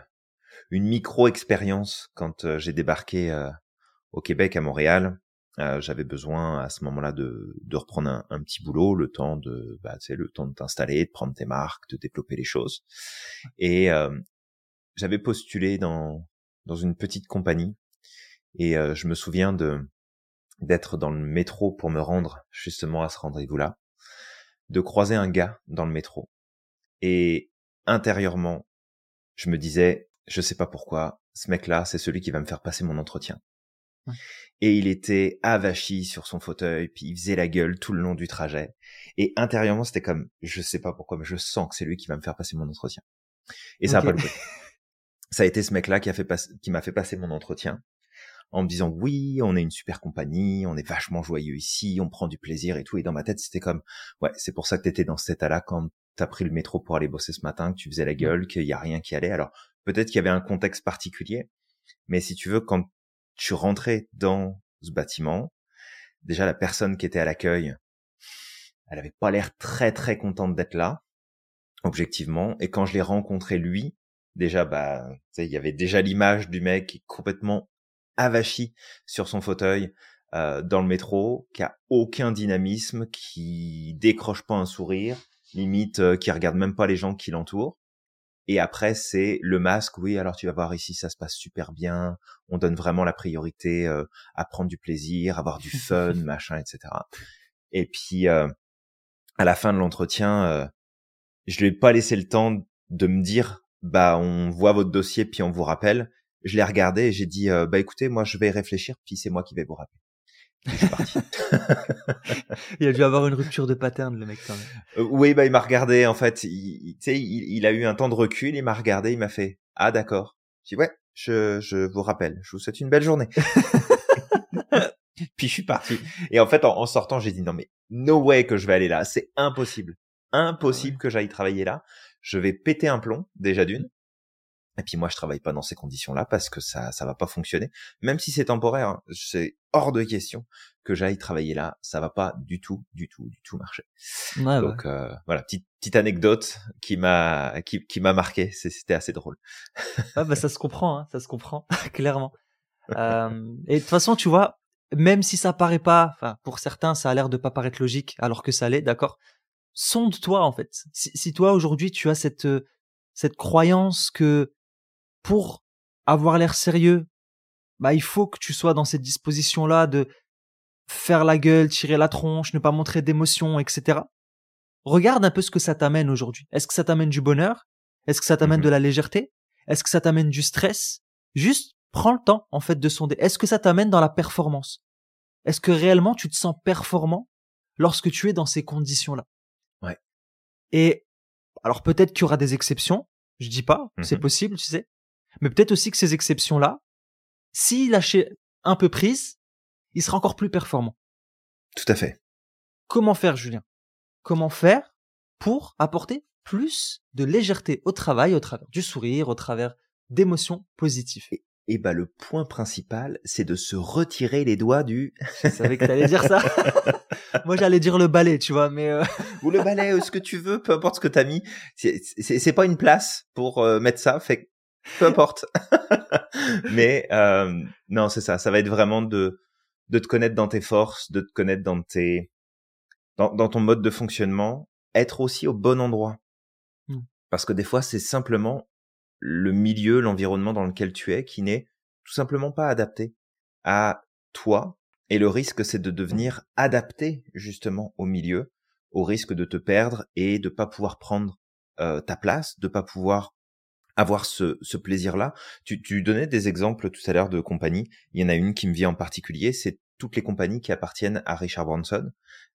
une micro expérience quand j'ai débarqué au Québec à Montréal. J'avais besoin à ce moment-là de de reprendre un, un, petit boulot, le temps de bah tu le temps de t'installer, de prendre tes marques, de développer les choses. Et j'avais postulé dans dans une petite compagnie et je me souviens de d'être dans le métro pour me rendre justement à ce rendez-vous-là, de croiser un gars dans le métro. Et intérieurement, je me disais, je sais pas pourquoi, ce mec-là, c'est celui qui va me faire passer mon entretien. Et il était avachi sur son fauteuil, puis il faisait la gueule tout le long du trajet. Et intérieurement, c'était comme, je sais pas pourquoi, mais je sens que c'est lui qui va me faire passer mon entretien. Et ça a pas le Ça a été ce mec-là qui a fait qui m'a fait passer mon entretien en me disant oui, on est une super compagnie, on est vachement joyeux ici, on prend du plaisir et tout. Et dans ma tête, c'était comme ouais, c'est pour ça que t'étais dans cet état-là quand t'as pris le métro pour aller bosser ce matin, que tu faisais la gueule, qu'il y a rien qui allait. Alors peut-être qu'il y avait un contexte particulier, mais si tu veux, quand tu rentrais dans ce bâtiment, déjà la personne qui était à l'accueil, elle avait pas l'air très très contente d'être là, objectivement. Et quand je l'ai rencontré lui, déjà bah, il y avait déjà l'image du mec qui est complètement avachi sur son fauteuil euh, dans le métro, qui a aucun dynamisme, qui décroche pas un sourire, limite euh, qui regarde même pas les gens qui l'entourent. Et après, c'est le masque. Oui, alors tu vas voir ici, ça se passe super bien. On donne vraiment la priorité euh, à prendre du plaisir, avoir du fun, machin, etc. Et puis, euh, à la fin de l'entretien, euh, je lui ai pas laissé le temps de me dire, bah, on voit votre dossier, puis on vous rappelle. Je l'ai regardé et j'ai dit, bah, écoutez, moi, je vais réfléchir, puis c'est moi qui vais vous rappeler. il a dû avoir une rupture de pattern, le mec, quand même. Euh, oui, bah, il m'a regardé, en fait. Il, il, il, a eu un temps de recul, il m'a regardé, il m'a fait, ah, d'accord. J'ai dit, ouais, je, je vous rappelle, je vous souhaite une belle journée. Puis je suis parti. Et en fait, en, sortant, j'ai dit, non, mais no way que je vais aller là. C'est impossible. Impossible que j'aille travailler là. Je vais péter un plomb, déjà d'une. Et puis moi, je travaille pas dans ces conditions-là parce que ça, ça va pas fonctionner. Même si c'est temporaire, hein, c'est hors de question que j'aille travailler là. Ça va pas du tout, du tout, du tout marcher. Ouais, Donc euh, voilà, petite petite anecdote qui m'a qui, qui m'a marqué. C'était assez drôle. ah bah ça se comprend, hein, ça se comprend clairement. Euh, et de toute façon, tu vois, même si ça paraît pas, enfin pour certains, ça a l'air de pas paraître logique, alors que ça l'est, d'accord? Sonde-toi en fait. Si, si toi aujourd'hui tu as cette cette croyance que pour avoir l'air sérieux, bah il faut que tu sois dans cette disposition-là de faire la gueule, tirer la tronche, ne pas montrer d'émotion, etc. Regarde un peu ce que ça t'amène aujourd'hui. Est-ce que ça t'amène du bonheur? Est-ce que ça t'amène mmh de la légèreté? Est-ce que ça t'amène du stress? Juste prends le temps en fait de sonder. Est-ce que ça t'amène dans la performance? Est-ce que réellement tu te sens performant lorsque tu es dans ces conditions-là? Ouais. Et alors peut-être qu'il y aura des exceptions, je dis pas, c'est mmh possible, tu sais. Mais peut-être aussi que ces exceptions-là, s'il lâchait un peu prise, il sera encore plus performant. Tout à fait. Comment faire, Julien? Comment faire pour apporter plus de légèreté au travail, au travers du sourire, au travers d'émotions positives? Et, et bah le point principal, c'est de se retirer les doigts du. Je savais que t'allais dire ça. Moi, j'allais dire le balai, tu vois, mais. Euh... Ou le balai, ce que tu veux, peu importe ce que t'as mis. C'est pas une place pour euh, mettre ça. Fait peu importe. Mais euh, non, c'est ça. Ça va être vraiment de de te connaître dans tes forces, de te connaître dans tes dans, dans ton mode de fonctionnement, être aussi au bon endroit. Mmh. Parce que des fois, c'est simplement le milieu, l'environnement dans lequel tu es qui n'est tout simplement pas adapté à toi. Et le risque, c'est de devenir adapté justement au milieu, au risque de te perdre et de pas pouvoir prendre euh, ta place, de pas pouvoir avoir ce, ce plaisir-là. Tu, tu donnais des exemples tout à l'heure de compagnies. Il y en a une qui me vient en particulier, c'est toutes les compagnies qui appartiennent à Richard Branson,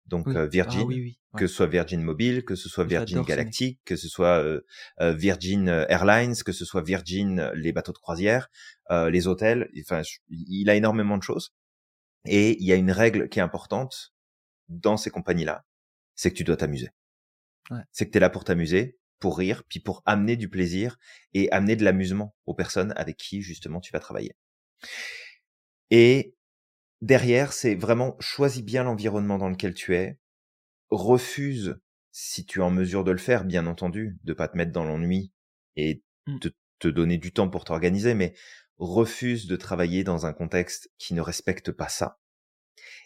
donc euh, Virgin, ah que ce soit Virgin Mobile, que ce soit Virgin Galactic, que ce soit euh, euh, Virgin Airlines, que ce soit Virgin les bateaux de croisière, les hôtels. Enfin, il a énormément de choses. Et il y a une règle qui est importante dans ces compagnies-là, c'est que tu dois t'amuser. Ouais. C'est que tu es là pour t'amuser, pour rire, puis pour amener du plaisir et amener de l'amusement aux personnes avec qui justement tu vas travailler. Et derrière, c'est vraiment choisis bien l'environnement dans lequel tu es, refuse, si tu es en mesure de le faire, bien entendu, de pas te mettre dans l'ennui et mmh. de te donner du temps pour t'organiser, mais refuse de travailler dans un contexte qui ne respecte pas ça.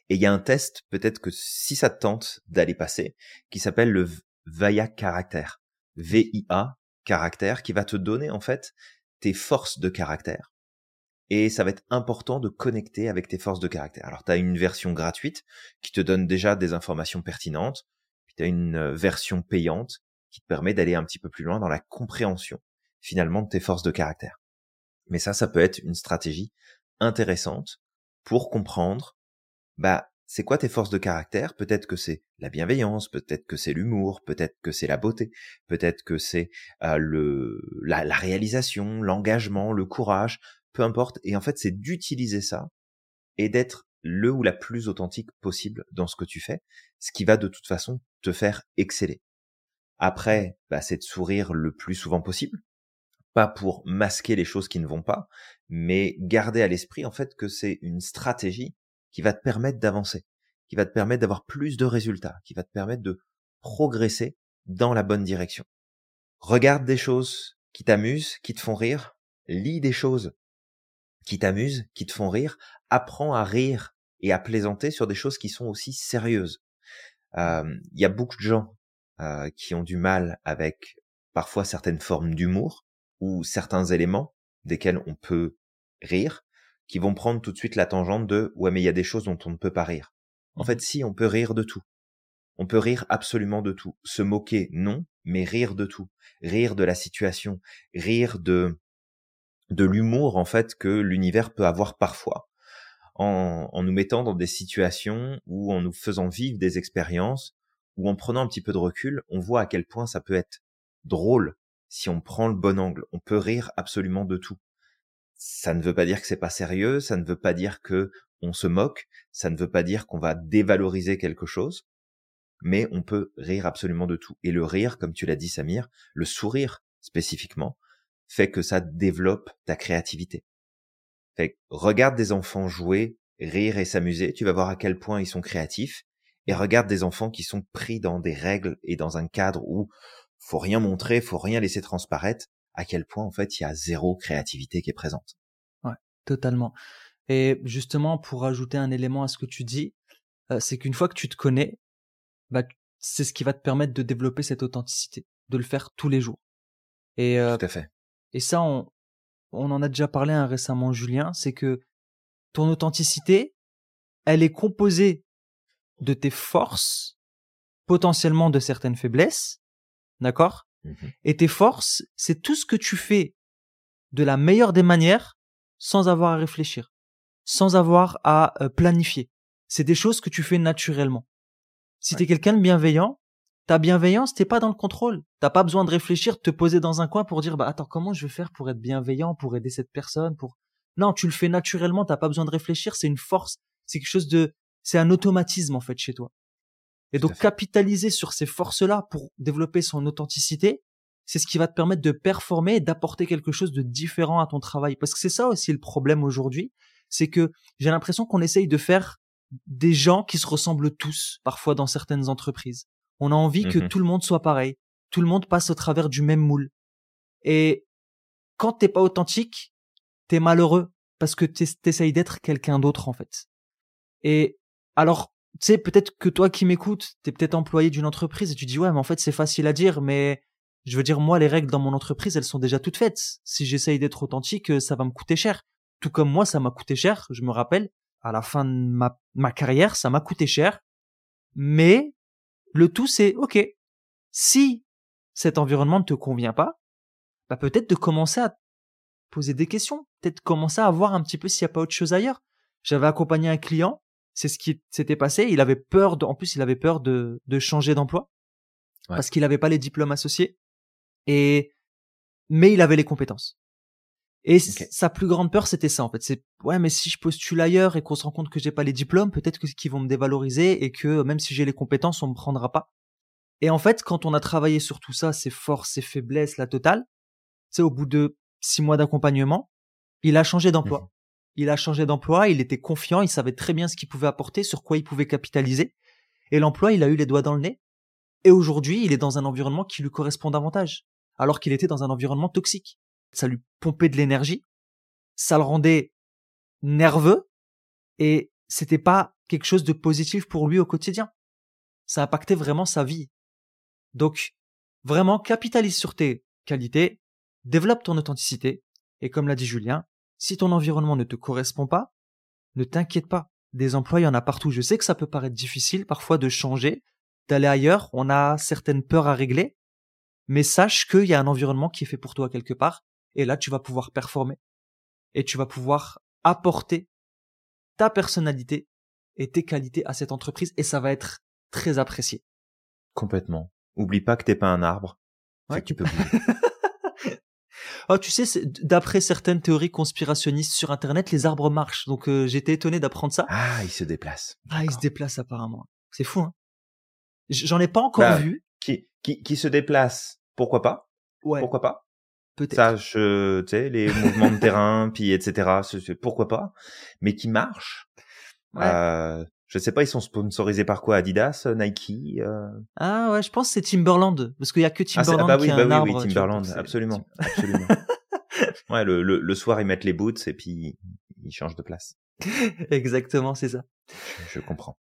Et il y a un test, peut-être que si ça te tente d'aller passer, qui s'appelle le VIA caractère. VIA caractère qui va te donner en fait tes forces de caractère. Et ça va être important de connecter avec tes forces de caractère. Alors tu as une version gratuite qui te donne déjà des informations pertinentes, puis tu as une euh, version payante qui te permet d'aller un petit peu plus loin dans la compréhension finalement de tes forces de caractère. Mais ça, ça peut être une stratégie intéressante pour comprendre bah c'est quoi tes forces de caractère? Peut-être que c'est la bienveillance, peut-être que c'est l'humour, peut-être que c'est la beauté, peut-être que c'est euh, le la, la réalisation, l'engagement, le courage, peu importe. Et en fait, c'est d'utiliser ça et d'être le ou la plus authentique possible dans ce que tu fais, ce qui va de toute façon te faire exceller. Après, bah, c'est de sourire le plus souvent possible, pas pour masquer les choses qui ne vont pas, mais garder à l'esprit en fait que c'est une stratégie qui va te permettre d'avancer, qui va te permettre d'avoir plus de résultats, qui va te permettre de progresser dans la bonne direction. Regarde des choses qui t'amusent, qui te font rire, lis des choses qui t'amusent, qui te font rire, apprends à rire et à plaisanter sur des choses qui sont aussi sérieuses. Il y a beaucoup de gens euh, qui ont du mal avec parfois certaines formes d'humour ou certains éléments desquels on peut rire, qui vont prendre tout de suite la tangente de ouais mais il y a des choses dont on ne peut pas rire. En fait, si on peut rire de tout. On peut rire absolument de tout. Se moquer, non, mais rire de tout. Rire de la situation, rire de de l'humour en fait que l'univers peut avoir parfois. En, en, nous mettant dans des situations ou en nous faisant vivre des expériences ou en prenant un petit peu de recul, on voit à quel point ça peut être drôle si on prend le bon angle. On peut rire absolument de tout. Ça ne veut pas dire que c'est pas sérieux, ça ne veut pas dire que on se moque, ça ne veut pas dire qu'on va dévaloriser quelque chose, mais on peut rire absolument de tout. Et le rire, comme tu l'as dit Samir, le sourire spécifiquement, fait que ça développe ta créativité. Regarde des enfants jouer, rire et s'amuser, tu vas voir à quel point ils sont créatifs, et regarde des enfants qui sont pris dans des règles et dans un cadre où faut rien montrer, faut rien laisser transparaître, à quel point en fait il y a zéro créativité qui est présente. Ouais, totalement. Et justement, pour ajouter un élément à ce que tu dis, euh, c'est qu'une fois que tu te connais, bah, c'est ce qui va te permettre de développer cette authenticité, de le faire tous les jours. Et, euh, Tout à fait. Et ça, on, on en a déjà parlé hein, récemment, Julien, c'est que ton authenticité, elle est composée de tes forces, potentiellement de certaines faiblesses, d'accord? Mmh Et tes forces, c'est tout ce que tu fais de la meilleure des manières sans avoir à réfléchir, sans avoir à euh, planifier. C'est des choses que tu fais naturellement. Si tu es quelqu'un de bienveillant, ta bienveillance, t'es pas dans le contrôle. T'as pas besoin de réfléchir, de te poser dans un coin pour dire, bah attends, comment je vais faire pour être bienveillant, pour aider cette personne, pour. Non, tu le fais naturellement. T'as pas besoin de réfléchir. C'est une force. C'est quelque chose de. C'est un automatisme en fait chez toi. Et donc capitaliser sur ces forces-là pour développer son authenticité, c'est ce qui va te permettre de performer et d'apporter quelque chose de différent à ton travail. Parce que c'est ça aussi le problème aujourd'hui, c'est que j'ai l'impression qu'on essaye de faire des gens qui se ressemblent tous, parfois dans certaines entreprises. On a envie que mmh tout le monde soit pareil. Tout le monde passe au travers du même moule. Et quand t'es pas authentique, t'es malheureux parce que t'essayes d'être quelqu'un d'autre en fait. Et alors, sais, peut-être que toi qui m'écoutes, t'es peut-être employé d'une entreprise et tu dis ouais, mais en fait c'est facile à dire, mais je veux dire moi les règles dans mon entreprise elles sont déjà toutes faites. Si j'essaye d'être authentique, euh, ça va me coûter cher. Tout comme moi ça m'a coûté cher. Je me rappelle à la fin de ma, ma carrière ça m'a coûté cher, mais le tout, c'est, OK, si cet environnement ne te convient pas, bah peut-être de commencer à poser des questions, peut-être commencer à voir un petit peu s'il n'y a pas autre chose ailleurs. J'avais accompagné un client, c'est ce qui s'était passé, il avait peur, de, en plus il avait peur de, de changer d'emploi, parce qu'il n'avait pas les diplômes associés, et mais il avait les compétences. Et sa plus grande peur, c'était ça, en fait. C'est, ouais, mais si je postule ailleurs et qu'on se rend compte que j'ai pas les diplômes, peut-être que qu'ils vont me dévaloriser et que même si j'ai les compétences, on me prendra pas. Et en fait, quand on a travaillé sur tout ça, ses forces, ses faiblesses, la totale, c'est au bout de six mois d'accompagnement, il a changé d'emploi. Mmh. Il a changé d'emploi, il était confiant, il savait très bien ce qu'il pouvait apporter, sur quoi il pouvait capitaliser. Et l'emploi, il a eu les doigts dans le nez. Et aujourd'hui, il est dans un environnement qui lui correspond davantage, alors qu'il était dans un environnement toxique ça lui pompait de l'énergie, ça le rendait nerveux et c'était pas quelque chose de positif pour lui au quotidien. Ça impactait vraiment sa vie. Donc, vraiment, capitalise sur tes qualités, développe ton authenticité, et comme l'a dit Julien, si ton environnement ne te correspond pas, ne t'inquiète pas. Des emplois, il y en a partout. Je sais que ça peut paraître difficile parfois de changer, d'aller ailleurs. On a certaines peurs à régler, mais sache qu'il y a un environnement qui est fait pour toi quelque part et là, tu vas pouvoir performer. Et tu vas pouvoir apporter ta personnalité et tes qualités à cette entreprise et ça va être très apprécié. Complètement. Oublie pas que t'es pas un arbre. Ouais. tu peux. oh, tu sais, d'après certaines théories conspirationnistes sur Internet, les arbres marchent. Donc euh, j'étais étonné d'apprendre ça. Ah, ils se déplacent. Ah, ils se déplacent apparemment. C'est fou, hein J'en ai pas encore bah, vu. Qui qui, qui se déplace, pourquoi pas? Ouais, Pourquoi pas? Peut-être. Ça, je, tu sais, les mouvements de terrain, puis etc. c'est- c'est- Pourquoi pas? Mais qui marche. Ouais. Euh, je sais pas, ils sont sponsorisés par quoi? Adidas, Nike euh... Ah ouais, je pense que c'est Timberland parce qu'il y a que Ah, ah Timberland bah qui oui, a bah un oui, arbre. oui, vois, Timberland, absolument, absolument. ouais, le, le, le soir ils mettent les boots et puis ils changent de place. Exactement, c'est ça. Je, je comprends.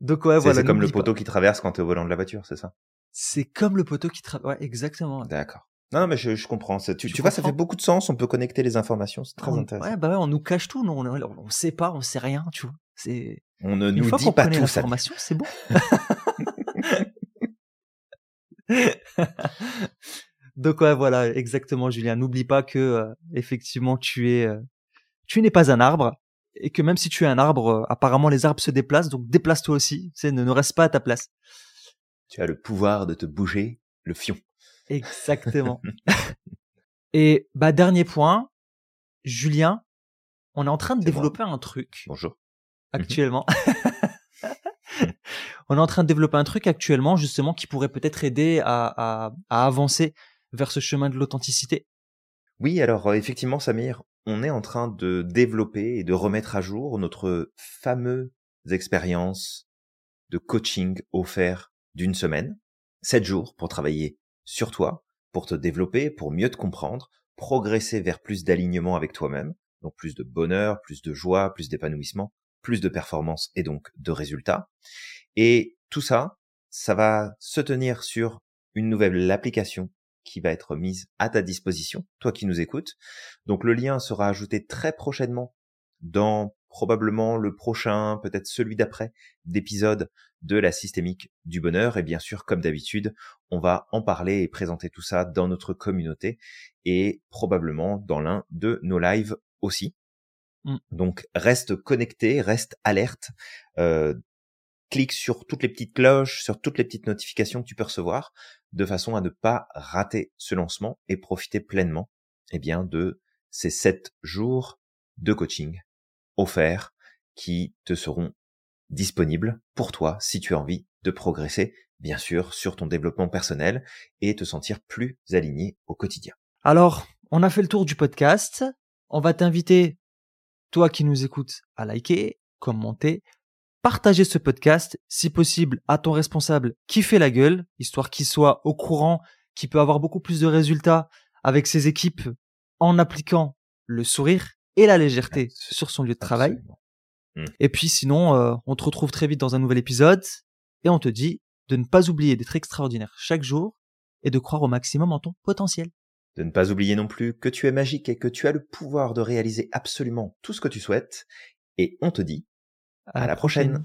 Donc ouais, voilà. c'est comme le pas. poteau qui traverse quand t'es au volant de la voiture, c'est ça? C'est comme le poteau qui travaille. Ouais, exactement. ouais. D'accord. Non, non, mais je, je comprends. Tu, Tu tu vois, ça fait beaucoup de sens. On peut connecter les informations. C'est très On- intéressant. Ouais, bah ouais, on nous cache tout, nous, on, on, on sait pas, on sait rien, tu vois. C'est On ne une nous fois dit pas tout ça. l'information, c'est bon. Donc ouais, voilà, exactement, Julien. N'oublie pas que euh, effectivement, tu es, euh, tu n'es pas un arbre et que même si tu es un arbre, euh, apparemment les arbres se déplacent, donc déplace-toi aussi. C'est ne, ne reste pas à ta place. Tu as le pouvoir de te bouger le fion. Exactement. et bah dernier point, Julien, on est en train de moi. développer un truc Bonjour. Actuellement. on est en train de développer un truc actuellement justement qui pourrait peut-être aider à, à, à avancer vers ce chemin de l'authenticité. Oui, alors euh, effectivement, Samir, on est en train de développer et de remettre à jour notre fameuse expérience de coaching offert d'une semaine, sept jours pour travailler sur toi, pour te développer, pour mieux te comprendre, progresser vers plus d'alignement avec toi-même, donc plus de bonheur, plus de joie, plus d'épanouissement, plus de performance et donc de résultats. Et tout ça, ça va se tenir sur une nouvelle application qui va être mise à ta disposition, toi qui nous écoutes. Donc le lien sera ajouté très prochainement dans probablement le prochain, peut-être celui d'après, d'épisode de la systémique du bonheur. Et bien sûr, comme d'habitude, on va en parler et présenter tout ça dans notre communauté et probablement dans l'un de nos lives aussi. Mm. Donc reste connecté, reste alerte. Euh, clique sur toutes les petites cloches, sur toutes les petites notifications que tu peux recevoir, de façon à ne pas rater ce lancement et profiter pleinement, eh bien, de ces sept jours de coaching offerts qui te seront disponibles pour toi si tu as envie de progresser, bien sûr, sur ton développement personnel et te sentir plus aligné au quotidien. Alors, on a fait le tour du podcast. On va t'inviter, toi qui nous écoutes, à liker, commenter, partager ce podcast, si possible, à ton responsable qui fait la gueule, histoire qu'il soit au courant, qu'il peut avoir beaucoup plus de résultats avec ses équipes en appliquant le sourire et la légèreté Absolument. sur son lieu de travail. Absolument. Et puis sinon, euh, on te retrouve très vite dans un nouvel épisode et on te dit de ne pas oublier d'être extraordinaire chaque jour et de croire au maximum en ton potentiel. De ne pas oublier non plus que tu es magique et que tu as le pouvoir de réaliser absolument tout ce que tu souhaites. Et on te dit à la prochaine.